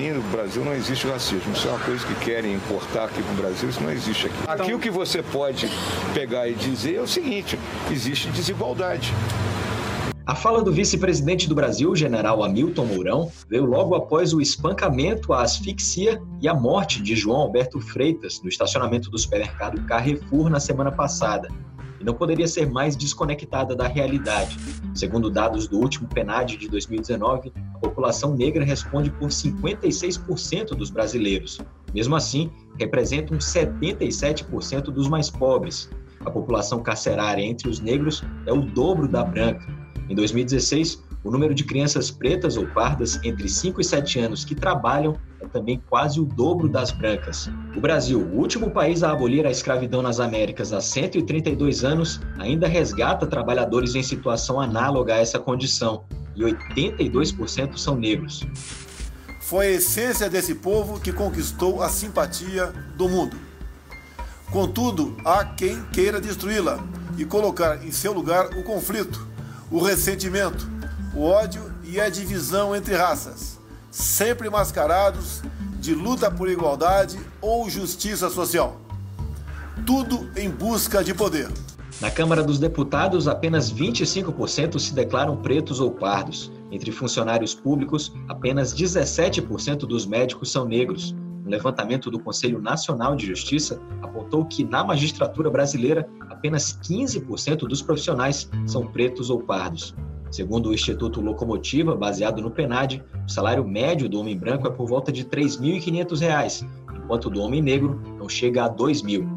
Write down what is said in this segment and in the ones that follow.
mim, no Brasil não existe racismo. Isso é uma coisa que querem importar aqui no Brasil, isso não existe aqui. Aqui então- o que você pode pegar e dizer é o seguinte: existe desigualdade. A fala do vice-presidente do Brasil, general Hamilton Mourão, veio logo após o espancamento, a asfixia e a morte de João Alberto Freitas no estacionamento do supermercado Carrefour na semana passada. E não poderia ser mais desconectada da realidade. Segundo dados do último PNAD de 2019, a população negra responde por 56% dos brasileiros. Mesmo assim, representam 77% dos mais pobres. A população carcerária entre os negros é o dobro da branca em 2016, o número de crianças pretas ou pardas entre 5 e 7 anos que trabalham é também quase o dobro das brancas. O Brasil, o último país a abolir a escravidão nas Américas há 132 anos, ainda resgata trabalhadores em situação análoga a essa condição, e 82% são negros. Foi a essência desse povo que conquistou a simpatia do mundo. Contudo, há quem queira destruí-la e colocar em seu lugar o conflito, o ressentimento, o ódio e a divisão entre raças, sempre mascarados de luta por igualdade ou justiça social. Tudo em busca de poder. Na Câmara dos Deputados, apenas 25% se declaram pretos ou pardos. Entre funcionários públicos, apenas 17% dos médicos são negros. Um levantamento do Conselho Nacional de Justiça apontou que na magistratura brasileira apenas 15% dos profissionais são pretos ou pardos. Segundo o Instituto Locomotiva, baseado no PENAD, o salário médio do homem branco é por volta de R$ 3.500, enquanto do homem negro não chega a R$ 2.000.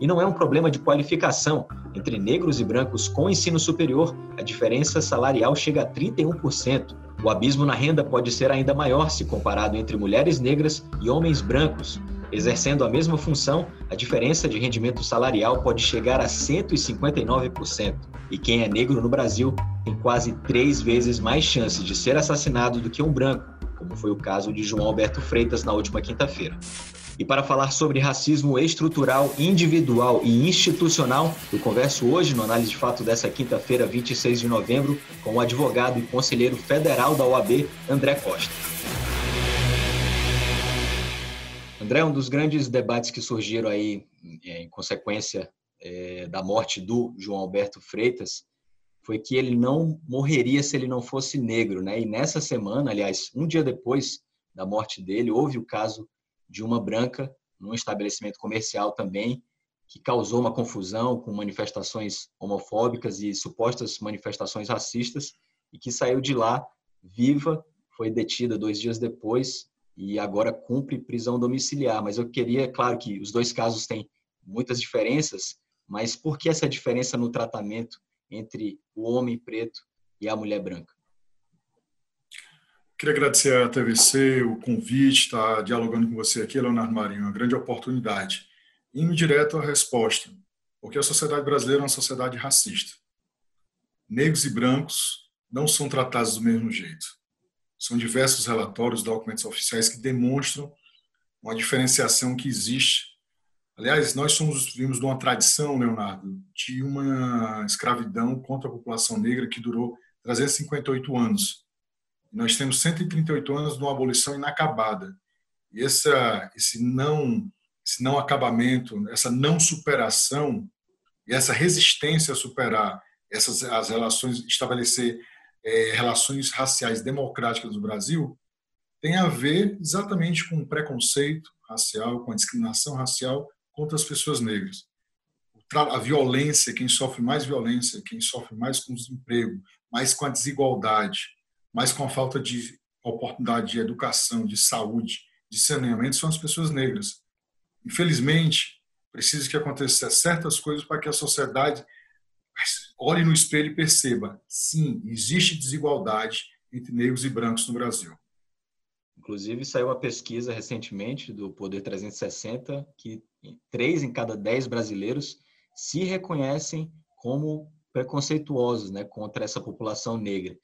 E não é um problema de qualificação. Entre negros e brancos com ensino superior, a diferença salarial chega a 31%. O abismo na renda pode ser ainda maior se comparado entre mulheres negras e homens brancos, Exercendo a mesma função, a diferença de rendimento salarial pode chegar a 159%. E quem é negro no Brasil tem quase três vezes mais chance de ser assassinado do que um branco, como foi o caso de João Alberto Freitas na última quinta-feira. E para falar sobre racismo estrutural, individual e institucional, eu converso hoje no Análise de Fato dessa quinta-feira, 26 de novembro, com o advogado e conselheiro federal da OAB, André Costa. André, um dos grandes debates que surgiram aí é, em consequência é, da morte do João Alberto Freitas foi que ele não morreria se ele não fosse negro, né? E nessa semana, aliás, um dia depois da morte dele, houve o caso de uma branca num estabelecimento comercial também que causou uma confusão com manifestações homofóbicas e supostas manifestações racistas e que saiu de lá viva, foi detida dois dias depois e agora cumpre prisão domiciliar. Mas eu queria, claro que os dois casos têm muitas diferenças, mas por que essa diferença no tratamento entre o homem preto e a mulher branca? Queria agradecer à TVC o convite, estar tá dialogando com você aqui, Leonardo Marinho, uma grande oportunidade. Indo direto à resposta, porque a sociedade brasileira é uma sociedade racista. Negros e brancos não são tratados do mesmo jeito. São diversos relatórios, documentos oficiais que demonstram uma diferenciação que existe. Aliás, nós somos vimos de uma tradição, Leonardo, de uma escravidão contra a população negra que durou 358 anos. Nós temos 138 anos de uma abolição inacabada. E essa, esse não esse não acabamento, essa não superação e essa resistência a superar essas as relações, estabelecer é, relações raciais democráticas do Brasil tem a ver exatamente com o preconceito racial, com a discriminação racial contra as pessoas negras. A violência, quem sofre mais violência, quem sofre mais com o desemprego, mais com a desigualdade, mais com a falta de oportunidade de educação, de saúde, de saneamento, são as pessoas negras. Infelizmente, precisa que aconteça certas coisas para que a sociedade olhe no espelho e perceba: sim, existe desigualdade entre negros e brancos no Brasil. Inclusive, saiu uma pesquisa recentemente do Poder 360 que três em cada dez brasileiros se reconhecem como preconceituosos né, contra essa população negra.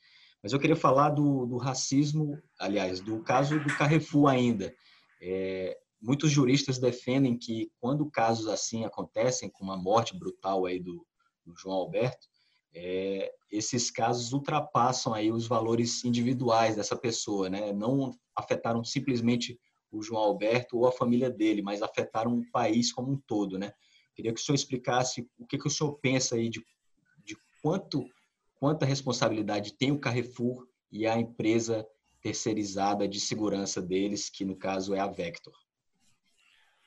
Mas eu queria falar do, do racismo, aliás, do caso do Carrefour ainda. É, muitos juristas defendem que quando casos assim acontecem, como a morte brutal aí do, do João Alberto, é, esses casos ultrapassam aí os valores individuais dessa pessoa, né? Não afetaram simplesmente o João Alberto ou a família dele, mas afetaram o país como um todo, né? Queria que o senhor explicasse o que, que o senhor pensa aí de, de quanto quanta responsabilidade tem o Carrefour e a empresa terceirizada de segurança deles, que no caso é a Vector.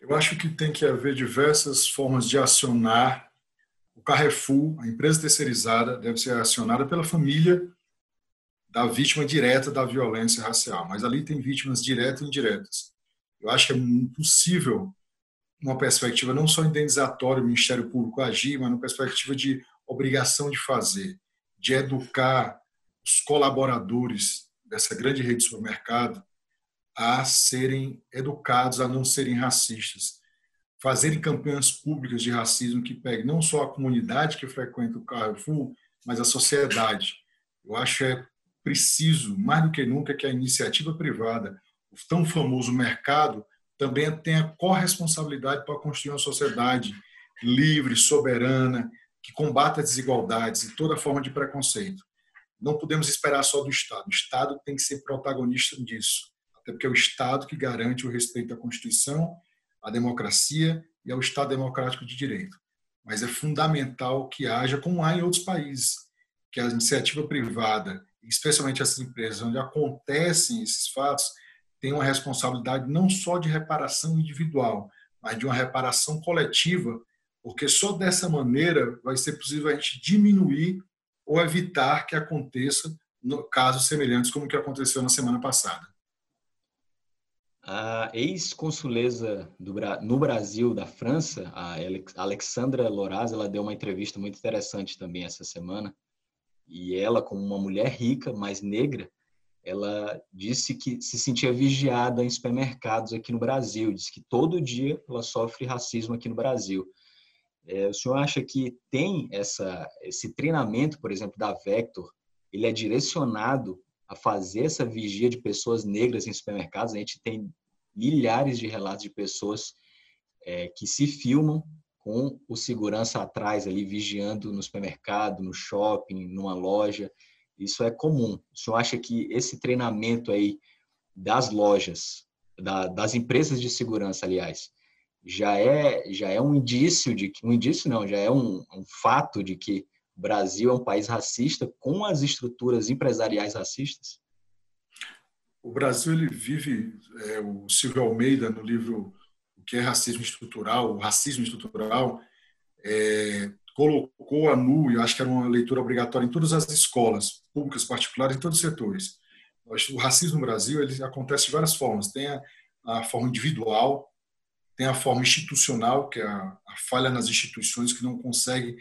Eu acho que tem que haver diversas formas de acionar o Carrefour, a empresa terceirizada, deve ser acionada pela família da vítima direta da violência racial, mas ali tem vítimas diretas e indiretas. Eu acho que é impossível uma perspectiva não só indenizatória, o Ministério Público agir, mas uma perspectiva de obrigação de fazer, de educar os colaboradores dessa grande rede de supermercado a serem educados, a não serem racistas, fazerem campanhas públicas de racismo que peguem não só a comunidade que frequenta o Carrefour, mas a sociedade. Eu acho é preciso, mais do que nunca, que a iniciativa privada, o tão famoso mercado, também tenha corresponsabilidade para construir uma sociedade livre, soberana, que combata desigualdades e toda forma de preconceito. Não podemos esperar só do Estado. O Estado tem que ser protagonista disso, até porque é o Estado que garante o respeito à Constituição, à democracia e ao Estado democrático de direito. Mas é fundamental que haja, como há em outros países, que a iniciativa privada, especialmente essas empresas onde acontecem esses fatos, tenham uma responsabilidade não só de reparação individual, mas de uma reparação coletiva porque só dessa maneira vai ser possível a gente diminuir ou evitar que aconteça casos semelhantes como o que aconteceu na semana passada. A ex-consuleza no Brasil da França, a Alexandra Loraz, ela deu uma entrevista muito interessante também essa semana. E ela, como uma mulher rica, mas negra, ela disse que se sentia vigiada em supermercados aqui no Brasil. Disse que todo dia ela sofre racismo aqui no Brasil. É, o senhor acha que tem essa, esse treinamento, por exemplo, da Vector, ele é direcionado a fazer essa vigia de pessoas negras em supermercados? A gente tem milhares de relatos de pessoas é, que se filmam com o segurança atrás ali vigiando no supermercado, no shopping, numa loja. Isso é comum. O senhor acha que esse treinamento aí das lojas, da, das empresas de segurança, aliás, já é já é um indício de que um indício não já é um, um fato de que o Brasil é um país racista com as estruturas empresariais racistas o Brasil ele vive é, o Silvio Almeida no livro o que é racismo estrutural o racismo estrutural é, colocou a nu eu acho que era uma leitura obrigatória em todas as escolas públicas particulares em todos os setores. O racismo no Brasil ele acontece de várias formas. Tem a, a forma individual tem a forma institucional, que é a, a falha nas instituições que não consegue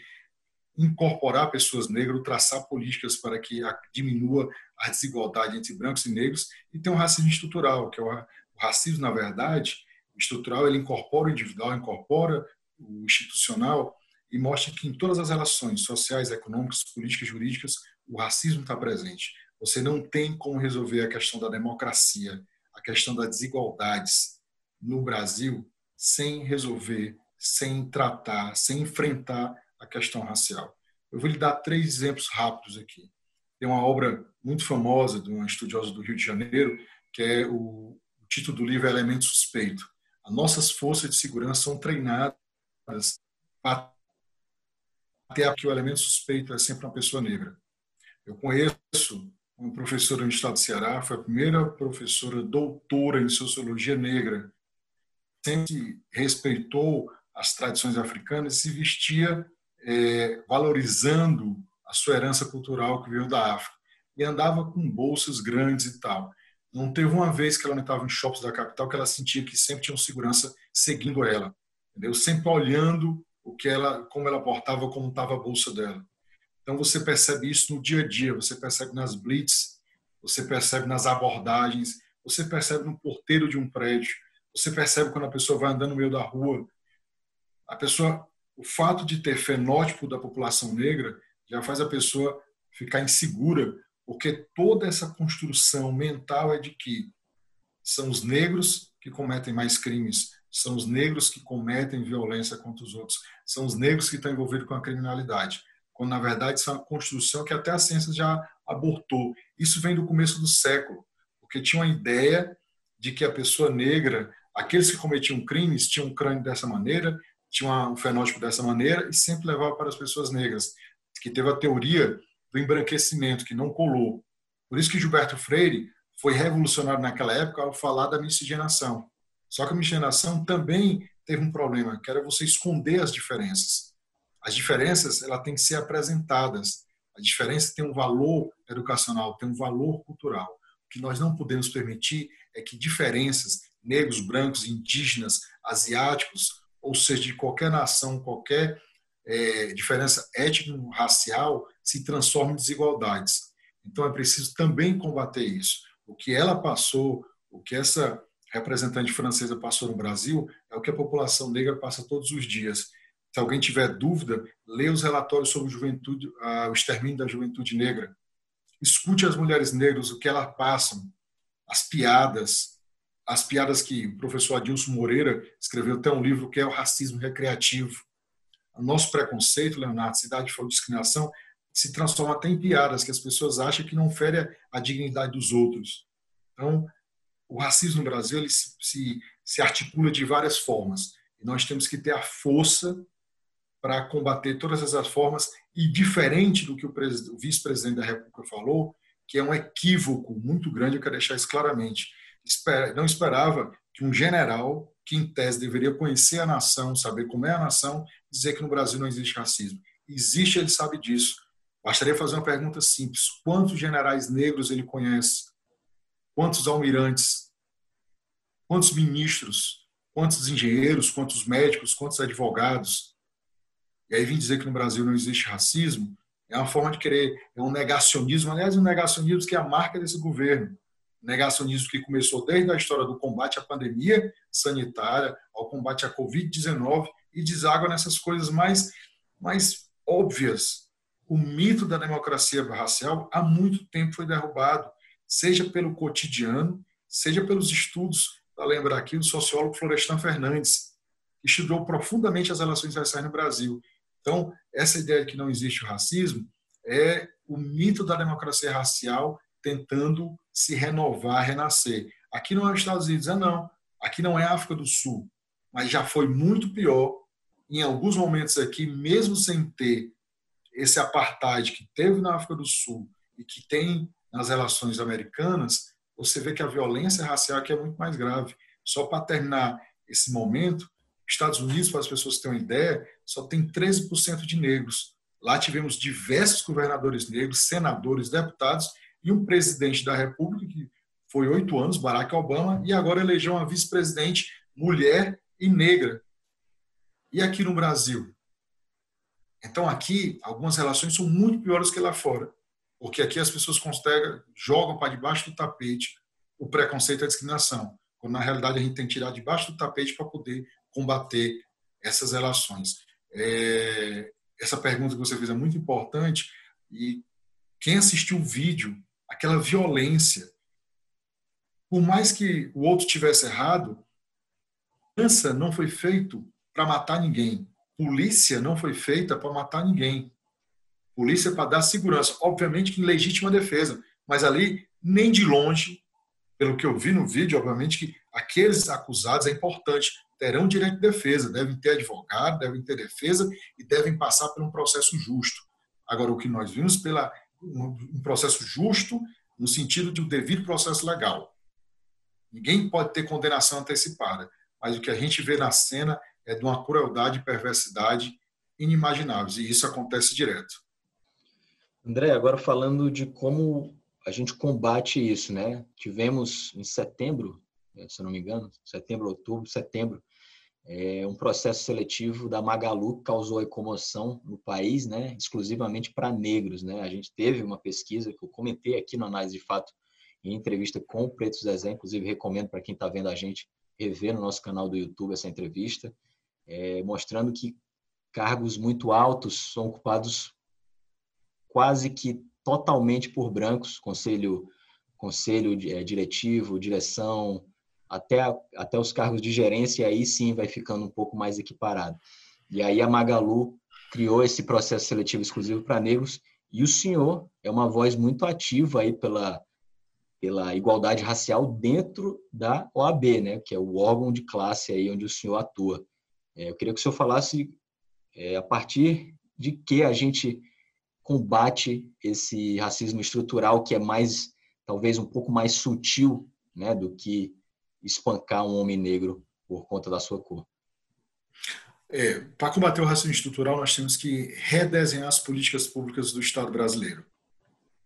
incorporar pessoas negras, traçar políticas para que diminua a desigualdade entre brancos e negros, e tem o racismo estrutural, que é o racismo, na verdade, estrutural, ele incorpora o individual, incorpora o institucional e mostra que em todas as relações sociais, econômicas, políticas, jurídicas, o racismo está presente. Você não tem como resolver a questão da democracia, a questão das desigualdades no Brasil sem resolver, sem tratar, sem enfrentar a questão racial. Eu vou lhe dar três exemplos rápidos aqui. Tem uma obra muito famosa de uma estudiosa do Rio de Janeiro, que é o, o título do livro é Elemento Suspeito. As nossas forças de segurança são treinadas para até que o elemento suspeito é sempre uma pessoa negra. Eu conheço uma professora no estado do Ceará, foi a primeira professora doutora em sociologia negra sempre respeitou as tradições africanas e se vestia é, valorizando a sua herança cultural que veio da África. E andava com bolsas grandes e tal. Não teve uma vez que ela não estava em shoppings da capital que ela sentia que sempre tinha um segurança seguindo ela, entendeu? Sempre olhando o que ela, como ela portava, como estava a bolsa dela. Então você percebe isso no dia a dia, você percebe nas blitz, você percebe nas abordagens, você percebe no porteiro de um prédio, você percebe quando a pessoa vai andando no meio da rua, a pessoa, o fato de ter fenótipo da população negra já faz a pessoa ficar insegura, porque toda essa construção mental é de que são os negros que cometem mais crimes, são os negros que cometem violência contra os outros, são os negros que estão envolvidos com a criminalidade. quando na verdade isso é uma construção que até a ciência já abortou. Isso vem do começo do século, porque tinha uma ideia de que a pessoa negra, aqueles que cometiam crimes, tinham um crânio dessa maneira, tinham um fenótipo dessa maneira e sempre levava para as pessoas negras, que teve a teoria do embranquecimento, que não colou. Por isso que Gilberto Freire foi revolucionário naquela época ao falar da miscigenação. Só que a miscigenação também teve um problema, que era você esconder as diferenças. As diferenças ela tem que ser apresentadas. A diferença tem um valor educacional, tem um valor cultural. O que nós não podemos permitir é que diferenças, negros, brancos, indígenas, asiáticos, ou seja, de qualquer nação, qualquer é, diferença étnico-racial, se transformem em desigualdades. Então é preciso também combater isso. O que ela passou, o que essa representante francesa passou no Brasil, é o que a população negra passa todos os dias. Se alguém tiver dúvida, leia os relatórios sobre juventude, o extermínio da juventude negra. Escute as mulheres negras, o que elas passam, as piadas, as piadas que o professor Adilson Moreira escreveu até um livro que é o racismo recreativo. O nosso preconceito, Leonardo, cidade de discriminação, se transforma até em piadas que as pessoas acham que não fere a dignidade dos outros. Então, o racismo no Brasil ele se, se, se articula de várias formas. E nós temos que ter a força para combater todas essas formas e diferente do que o, o vice-presidente da República falou, que é um equívoco muito grande, eu quero deixar isso claramente. Não esperava que um general, que em tese deveria conhecer a nação, saber como é a nação, dizer que no Brasil não existe racismo. Existe, ele sabe disso. Bastaria fazer uma pergunta simples: quantos generais negros ele conhece? quantos almirantes, quantos ministros, quantos engenheiros, quantos médicos, quantos advogados. E aí vim dizer que no Brasil não existe racismo, é uma forma de querer, é um negacionismo, aliás, um negacionismo que é a marca desse governo. Negacionismo que começou desde a história do combate à pandemia sanitária, ao combate à Covid-19 e deságua nessas coisas mais, mais óbvias. O mito da democracia racial há muito tempo foi derrubado seja pelo cotidiano, seja pelos estudos, para lembrar aqui, do sociólogo Florestan Fernandes, que estudou profundamente as relações raciais no Brasil. Então, essa ideia de que não existe o racismo é o mito da democracia racial tentando se renovar, renascer. Aqui não é os Estados Unidos, é não. Aqui não é a África do Sul, mas já foi muito pior. Em alguns momentos aqui, mesmo sem ter esse apartheid que teve na África do Sul e que tem nas relações americanas, você vê que a violência racial aqui é muito mais grave. Só para terminar esse momento, Estados Unidos, para as pessoas terem uma ideia, só tem 13% de negros. Lá tivemos diversos governadores negros, senadores, deputados e um presidente da República, que foi oito anos, Barack Obama, e agora elegeu uma vice-presidente mulher e negra. E aqui no Brasil? Então, aqui, algumas relações são muito piores que lá fora. Porque aqui as pessoas conseguem, jogam para debaixo do tapete o preconceito e a discriminação, quando na realidade a gente tem que tirar debaixo do tapete para poder combater essas relações. É, essa pergunta que você fez é muito importante e quem assistiu o vídeo, aquela violência, por mais que o outro tivesse errado, dança não foi feito para matar ninguém, polícia não foi feita para matar ninguém. Polícia para dar segurança, obviamente que legítima defesa, mas ali nem de longe, pelo que eu vi no vídeo, obviamente que aqueles acusados é importante, terão direito de defesa, devem ter advogado, devem ter defesa e devem passar por um processo justo. Agora, o que nós vimos pela um processo justo no sentido de um devido processo legal. Ninguém pode ter condenação antecipada, mas o que a gente vê na cena é de uma crueldade e perversidade inimagináveis, e isso acontece direto. André, agora falando de como a gente combate isso, né? Tivemos em setembro, eh, se eu não me engano, setembro, outubro, setembro, é, um processo seletivo da Magalu causou comoção no país, né? Exclusivamente para negros, né? A gente teve uma pesquisa que eu comentei aqui no Análise de Fato, em entrevista com o Preto Zezé, inclusive recomendo para quem está vendo a gente rever no nosso canal do YouTube essa entrevista, é, mostrando que cargos muito altos são ocupados quase que totalmente por brancos, conselho, conselho é, diretivo, direção, até, até os cargos de gerência, aí sim vai ficando um pouco mais equiparado. E aí a Magalu criou esse processo seletivo exclusivo para negros e o senhor é uma voz muito ativa aí pela pela igualdade racial dentro da OAB, né, que é o órgão de classe aí onde o senhor atua. É, eu queria que o senhor falasse é, a partir de que a gente combate esse racismo estrutural que é mais, talvez um pouco mais sutil, né, do que espancar um homem negro por conta da sua cor. É, para combater o racismo estrutural, nós temos que redesenhar as políticas públicas do Estado brasileiro.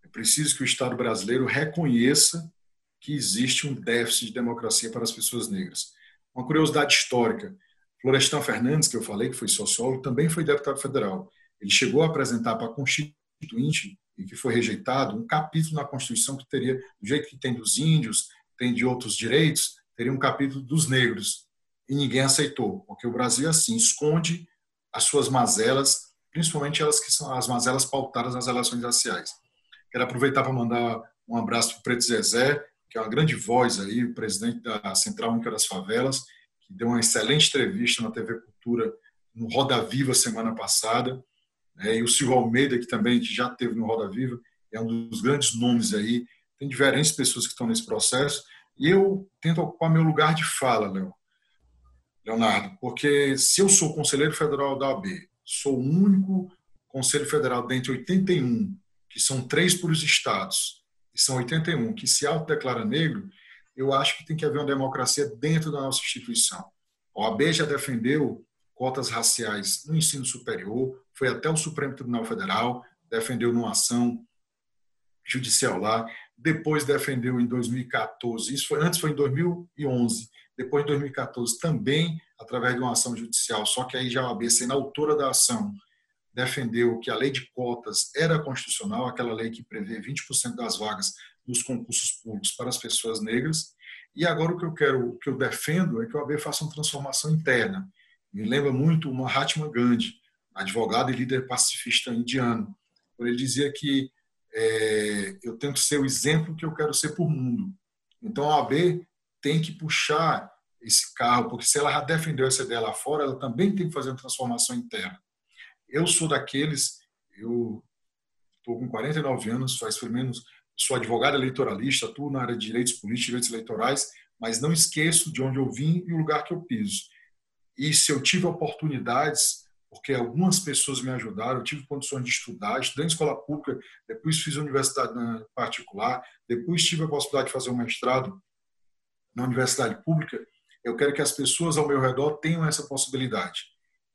É preciso que o Estado brasileiro reconheça que existe um déficit de democracia para as pessoas negras. Uma curiosidade histórica: Florestan Fernandes, que eu falei, que foi sociólogo, também foi deputado federal. Ele chegou a apresentar para a Constituinte, e que foi rejeitado, um capítulo na Constituição que teria, do jeito que tem dos índios, tem de outros direitos, teria um capítulo dos negros e ninguém aceitou, porque o Brasil assim esconde as suas mazelas, principalmente elas que são as mazelas pautadas nas relações raciais. Quero aproveitar para mandar um abraço para o Preto Zezé, que é uma grande voz aí, o presidente da Central Única das Favelas, que deu uma excelente entrevista na TV Cultura no Roda Viva semana passada, né? e o Silvio Almeida, que também já teve no Roda Viva, é um dos grandes nomes aí. Tem diferentes pessoas que estão nesse processo, eu tento ocupar meu lugar de fala, Léo. Leonardo, porque se eu sou conselheiro federal da OAB, sou o único conselho federal dentre 81, que são três por os estados, e são 81 que se autodeclara negro, eu acho que tem que haver uma democracia dentro da nossa instituição. A OAB já defendeu cotas raciais no ensino superior, foi até o Supremo Tribunal Federal, defendeu numa ação judicial lá, depois defendeu em 2014, isso foi antes foi em 2011, depois, em 2014, também através de uma ação judicial, só que aí já a OAB, sendo autora da ação, defendeu que a lei de cotas era constitucional, aquela lei que prevê 20% das vagas nos concursos públicos para as pessoas negras. E agora o que eu quero, o que eu defendo é que a OAB faça uma transformação interna. Me lembra muito o Mahatma Gandhi, advogado e líder pacifista indiano. Ele dizia que é, eu tenho que ser o exemplo que eu quero ser por mundo. Então a OAB tem que puxar esse carro, porque se ela já defendeu essa ideia lá fora, ela também tem que fazer uma transformação interna. Eu sou daqueles, eu estou com 49 anos, faz pelo menos, sou advogado eleitoralista, atuo na área de direitos políticos, direitos eleitorais, mas não esqueço de onde eu vim e o lugar que eu piso. E se eu tive oportunidades, porque algumas pessoas me ajudaram, eu tive condições de estudar, estudei em escola pública, depois fiz universidade particular, depois tive a possibilidade de fazer um mestrado na universidade pública, eu quero que as pessoas ao meu redor tenham essa possibilidade.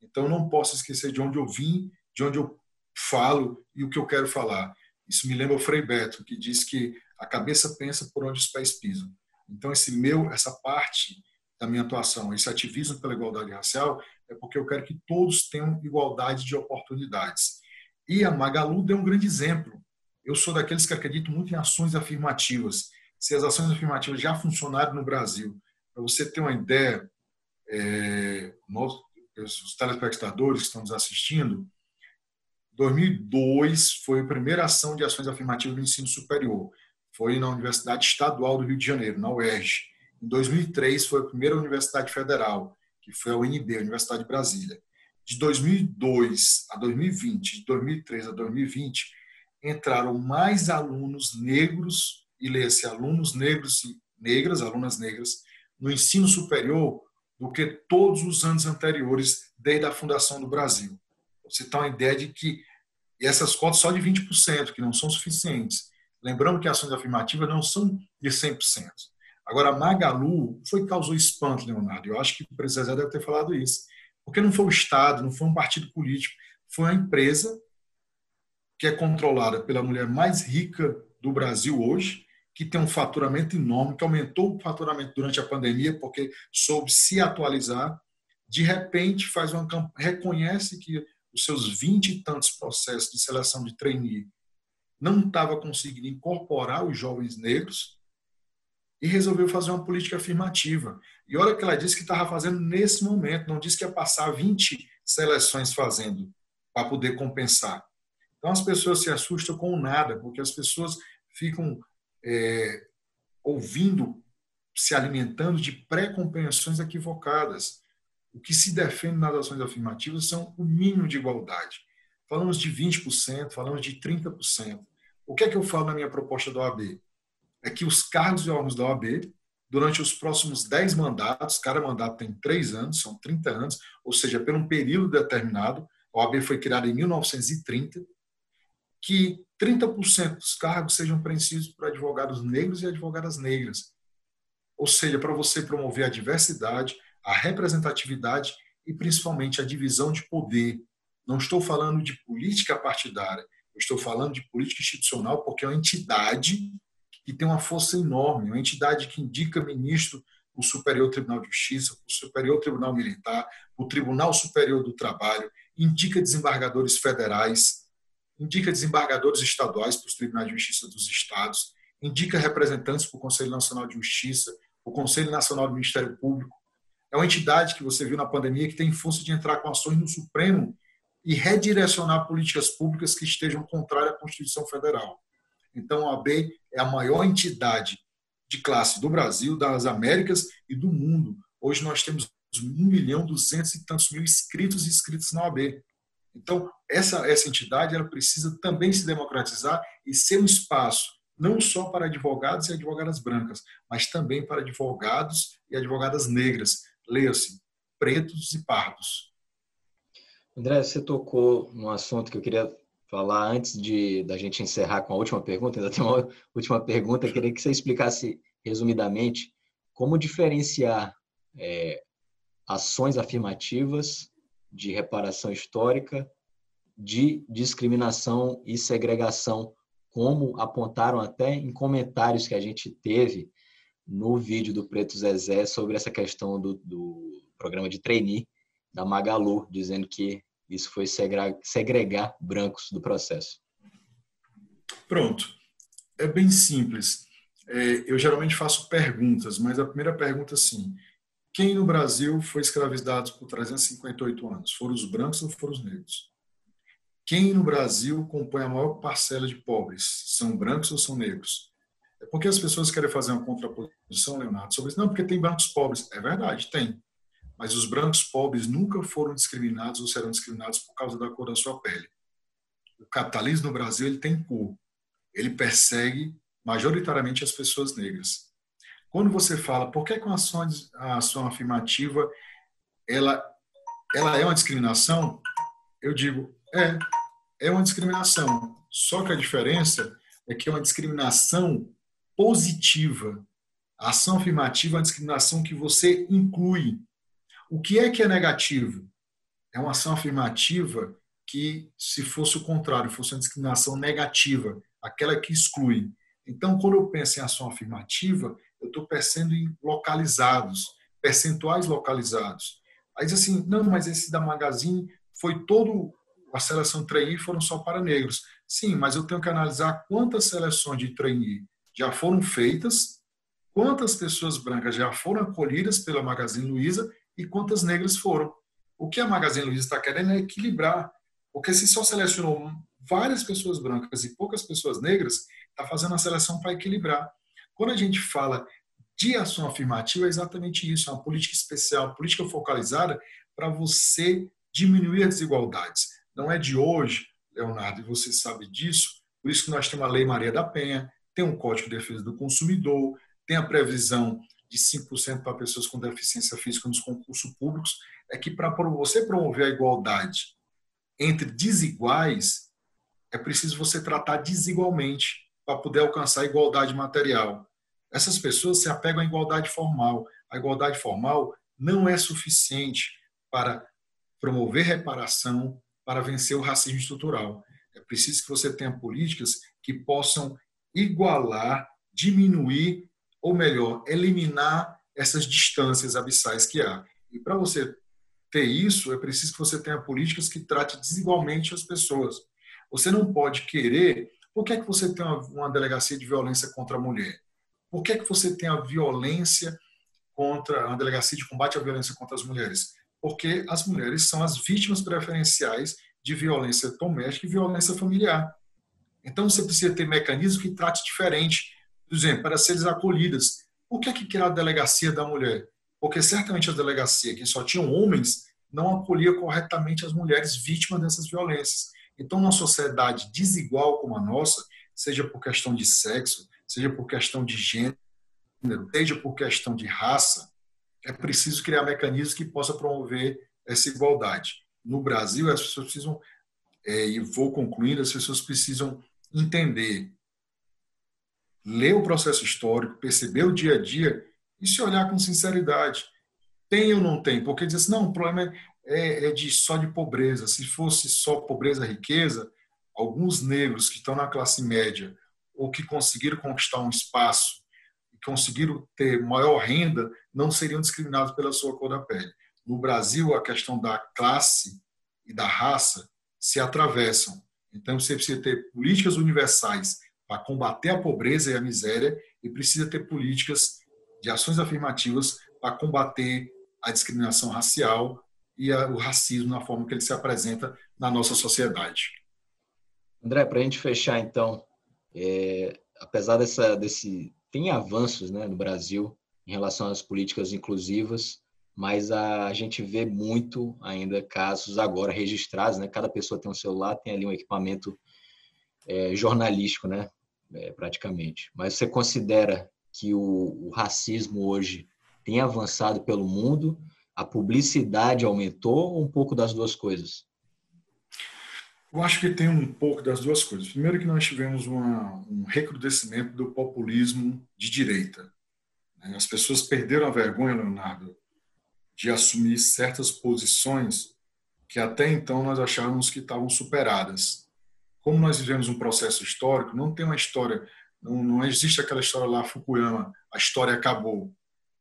Então, não posso esquecer de onde eu vim, de onde eu falo e o que eu quero falar. Isso me lembra o Frei Beto, que diz que a cabeça pensa por onde os pés pisam. Então, esse meu, essa parte da minha atuação, esse ativismo pela igualdade racial, é porque eu quero que todos tenham igualdade de oportunidades. E a Magalu deu um grande exemplo. Eu sou daqueles que acreditam muito em ações afirmativas se as ações afirmativas já funcionaram no Brasil. Para você ter uma ideia, é, nós, os telespectadores que estão nos assistindo, 2002 foi a primeira ação de ações afirmativas no ensino superior. Foi na Universidade Estadual do Rio de Janeiro, na UERJ. Em 2003 foi a primeira Universidade Federal, que foi a UNB, a Universidade de Brasília. De 2002 a 2020, de 2003 a 2020, entraram mais alunos negros e lê-se alunos negros e negras, alunas negras, no ensino superior do que todos os anos anteriores desde a fundação do Brasil. Você tem uma ideia de que e essas cotas só de 20%, que não são suficientes. Lembrando que ações afirmativas não são de 100%. Agora, a Magalu foi causou espanto, Leonardo. Eu acho que o presidente deve ter falado isso. Porque não foi o Estado, não foi um partido político, foi uma empresa que é controlada pela mulher mais rica do Brasil hoje, que tem um faturamento enorme, que aumentou o faturamento durante a pandemia, porque soube se atualizar, de repente faz uma reconhece que os seus vinte e tantos processos de seleção de trainee não estava conseguindo incorporar os jovens negros e resolveu fazer uma política afirmativa. E olha que ela disse que estava fazendo nesse momento, não disse que ia passar 20 seleções fazendo para poder compensar. Então as pessoas se assustam com nada, porque as pessoas ficam é, ouvindo, se alimentando de pré-compreensões equivocadas. O que se defende nas ações afirmativas são o mínimo de igualdade. falamos de 20%, falamos de 30%. O que é que eu falo na minha proposta da OAB? É que os cargos e órgãos da OAB, durante os próximos 10 mandatos, cada mandato tem 3 anos, são 30 anos, ou seja, por um período determinado, a OAB foi criada em 1930, que 30% dos cargos sejam preenchidos por advogados negros e advogadas negras. Ou seja, para você promover a diversidade, a representatividade e principalmente a divisão de poder. Não estou falando de política partidária, eu estou falando de política institucional porque é uma entidade que tem uma força enorme, uma entidade que indica ministro o Superior Tribunal de Justiça, o Superior Tribunal Militar, o Tribunal Superior do Trabalho, indica desembargadores federais, indica desembargadores estaduais para os tribunais de justiça dos estados, indica representantes para o Conselho Nacional de Justiça, o Conselho Nacional do Ministério Público. É uma entidade que você viu na pandemia que tem força de entrar com ações no Supremo e redirecionar políticas públicas que estejam contrárias à Constituição Federal. Então, a AB é a maior entidade de classe do Brasil, das Américas e do mundo. Hoje nós temos 1 milhão duzentos e tantos mil inscritos e inscritos na OAB. Então, essa, essa entidade ela precisa também se democratizar e ser um espaço não só para advogados e advogadas brancas, mas também para advogados e advogadas negras, leia-se, pretos e pardos. André, você tocou num assunto que eu queria falar antes de da gente encerrar com a última pergunta. Ainda tem uma última pergunta. Queria que você explicasse resumidamente como diferenciar é, ações afirmativas de reparação histórica de discriminação e segregação, como apontaram até em comentários que a gente teve no vídeo do Preto Zezé sobre essa questão do, do programa de trainee da Magalu, dizendo que isso foi segregar, brancos do processo. Pronto. É bem simples. É, eu geralmente faço perguntas, mas a primeira pergunta é assim: quem no Brasil foi escravizado por 358 anos? Foram os brancos ou foram os negros? Quem no Brasil compõe a maior parcela de pobres? São brancos ou são negros? É porque as pessoas querem fazer uma contraposição, Leonardo, sobre isso. Não, porque tem brancos pobres. É verdade, tem. Mas os brancos pobres nunca foram discriminados ou serão discriminados por causa da cor da sua pele. O capitalismo no Brasil ele tem cor. Ele persegue majoritariamente as pessoas negras. Quando você fala por que a ação, a ação afirmativa ela, ela é uma discriminação, eu digo, é, é uma discriminação. Só que a diferença é que é uma discriminação positiva. A ação afirmativa é uma discriminação que você inclui. O que é que é negativo? É uma ação afirmativa que, se fosse o contrário, fosse uma discriminação negativa, aquela que exclui. Então, quando eu penso em ação afirmativa, eu estou pensando em localizados, percentuais localizados. Aí diz assim, não, mas esse da Magazine foi todo a seleção trainee foram só para negros. Sim, mas eu tenho que analisar quantas seleções de trainee já foram feitas, quantas pessoas brancas já foram acolhidas pela Magazine Luiza e quantas negras foram. O que a Magazine Luiza está querendo é equilibrar, porque se só selecionou várias pessoas brancas e poucas pessoas negras, está fazendo a seleção para equilibrar. Quando a gente fala de ação afirmativa, é exatamente isso, é uma política especial, política focalizada para você diminuir as desigualdades não é de hoje, Leonardo, e você sabe disso, por isso que nós temos a Lei Maria da Penha, tem um Código de Defesa do Consumidor, tem a previsão de 5% para pessoas com deficiência física nos concursos públicos, é que para você promover a igualdade entre desiguais, é preciso você tratar desigualmente para poder alcançar a igualdade material. Essas pessoas se apegam à igualdade formal. A igualdade formal não é suficiente para promover reparação, para vencer o racismo estrutural. É preciso que você tenha políticas que possam igualar, diminuir, ou melhor, eliminar essas distâncias abissais que há. E para você ter isso, é preciso que você tenha políticas que tratem desigualmente as pessoas. Você não pode querer. Por que, é que você tem uma, uma delegacia de violência contra a mulher? Por que, é que você tem a violência contra a delegacia de combate à violência contra as mulheres? porque as mulheres são as vítimas preferenciais de violência doméstica e violência familiar. Então, você precisa ter mecanismos que trate diferente, exemplo, para serem acolhidas. Por que, é que criar a delegacia da mulher? Porque certamente a delegacia, que só tinham homens, não acolhia corretamente as mulheres vítimas dessas violências. Então, numa sociedade desigual como a nossa, seja por questão de sexo, seja por questão de gênero, seja por questão de raça, é preciso criar mecanismos que possam promover essa igualdade. No Brasil, as pessoas precisam, é, e vou concluindo, as pessoas precisam entender, ler o processo histórico, perceber o dia a dia e se olhar com sinceridade. Tem ou não tem? Porque diz assim, não, o problema é, é de, só de pobreza. Se fosse só pobreza riqueza, alguns negros que estão na classe média ou que conseguiram conquistar um espaço e conseguiram ter maior renda, não seriam discriminados pela sua cor da pele. No Brasil, a questão da classe e da raça se atravessam. Então, você precisa ter políticas universais para combater a pobreza e a miséria e precisa ter políticas de ações afirmativas para combater a discriminação racial e a, o racismo na forma que ele se apresenta na nossa sociedade. André, para a gente fechar então, é, apesar dessa, desse tem avanços né, no Brasil em relação às políticas inclusivas, mas a gente vê muito ainda casos agora registrados, né? Cada pessoa tem um celular, tem ali um equipamento é, jornalístico, né? É, praticamente. Mas você considera que o, o racismo hoje tem avançado pelo mundo? A publicidade aumentou ou um pouco das duas coisas? Eu acho que tem um pouco das duas coisas. Primeiro que nós tivemos uma, um recrudescimento do populismo de direita. As pessoas perderam a vergonha, Leonardo, de assumir certas posições que até então nós achávamos que estavam superadas. Como nós vivemos um processo histórico, não tem uma história, não, não existe aquela história lá, Fukuyama, a história acabou.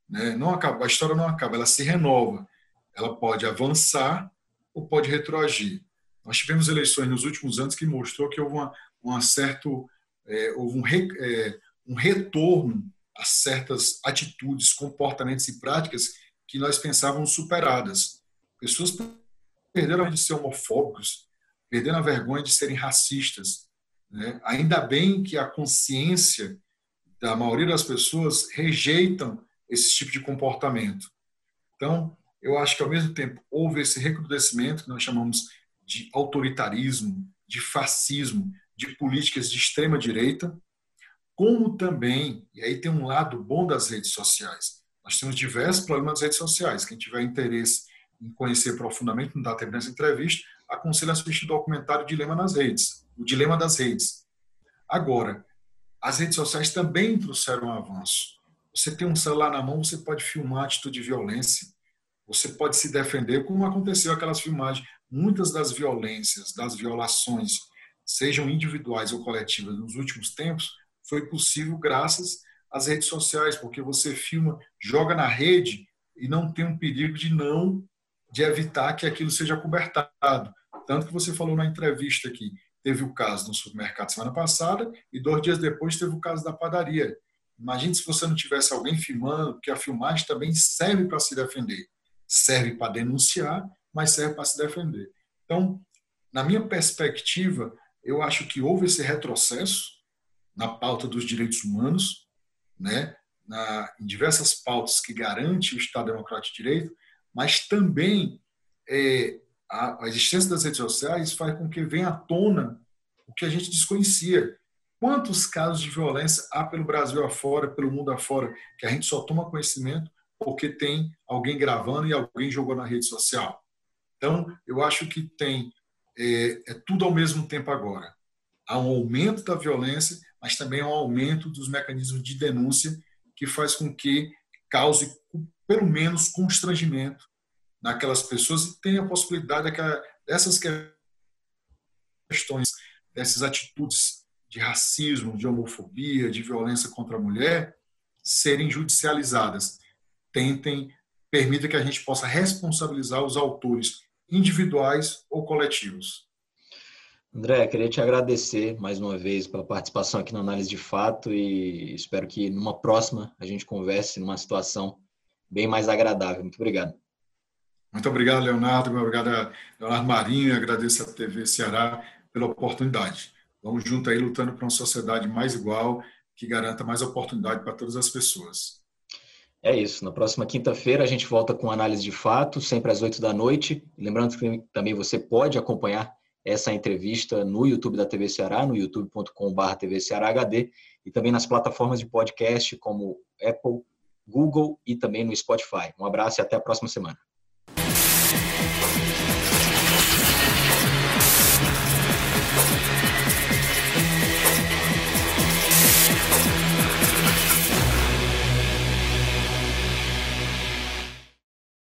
Né? Não acaba, a história não acaba, ela se renova. Ela pode avançar ou pode retroagir. Nós tivemos eleições nos últimos anos que mostrou que houve uma, uma certo, é, houve um, re, é, um retorno a certas atitudes, comportamentos e práticas que nós pensávamos superadas. Pessoas perderam de ser homofóbicos, perderam a vergonha de serem racistas. Né? Ainda bem que a consciência da maioria das pessoas rejeitam esse tipo de comportamento. Então, eu acho que ao mesmo tempo houve esse recrudescimento que nós chamamos de autoritarismo, de fascismo, de políticas de extrema direita, como também, e aí tem um lado bom das redes sociais, nós temos diversos problemas nas redes sociais. Quem tiver interesse em conhecer profundamente, não dá tempo nessa entrevista, aconselho a assistir o documentário Dilema nas Redes, o Dilema das Redes. Agora, as redes sociais também trouxeram um avanço. Você tem um celular na mão, você pode filmar atitude de violência, você pode se defender, como aconteceu aquelas filmagens. Muitas das violências, das violações, sejam individuais ou coletivas, nos últimos tempos, foi possível graças as redes sociais, porque você filma, joga na rede e não tem um perigo de não, de evitar que aquilo seja cobertado. Tanto que você falou na entrevista aqui, teve o caso no supermercado semana passada e dois dias depois teve o caso da padaria. Imagine se você não tivesse alguém filmando, porque a filmagem também serve para se defender. Serve para denunciar, mas serve para se defender. Então, na minha perspectiva, eu acho que houve esse retrocesso na pauta dos direitos humanos, né, na, em diversas pautas que garante o Estado Democrático de Direito, mas também é, a, a, existência das redes sociais faz com que venha à tona o que a gente desconhecia. Quantos casos de violência há pelo Brasil afora, pelo mundo afora, que a gente só toma conhecimento porque tem alguém gravando e alguém jogou na rede social? Então, eu acho que tem é, é tudo ao mesmo tempo agora. Há um aumento da violência mas também é um aumento dos mecanismos de denúncia que faz com que cause pelo menos constrangimento naquelas pessoas e tenha a possibilidade dessas questões, dessas atitudes de racismo, de homofobia, de violência contra a mulher serem judicializadas. Tentem, permita que a gente possa responsabilizar os autores individuais ou coletivos. André, queria te agradecer mais uma vez pela participação aqui na Análise de Fato e espero que numa próxima a gente converse numa situação bem mais agradável. Muito obrigado. Muito obrigado, Leonardo. Muito obrigado, Leonardo Marinho. Agradeço a TV Ceará pela oportunidade. Vamos junto aí lutando para uma sociedade mais igual, que garanta mais oportunidade para todas as pessoas. É isso. Na próxima quinta-feira a gente volta com análise de fato, sempre às oito da noite. Lembrando que também você pode acompanhar essa entrevista no YouTube da TV Ceará, no youtube.com.br TV Ceará HD, e também nas plataformas de podcast como Apple, Google e também no Spotify. Um abraço e até a próxima semana.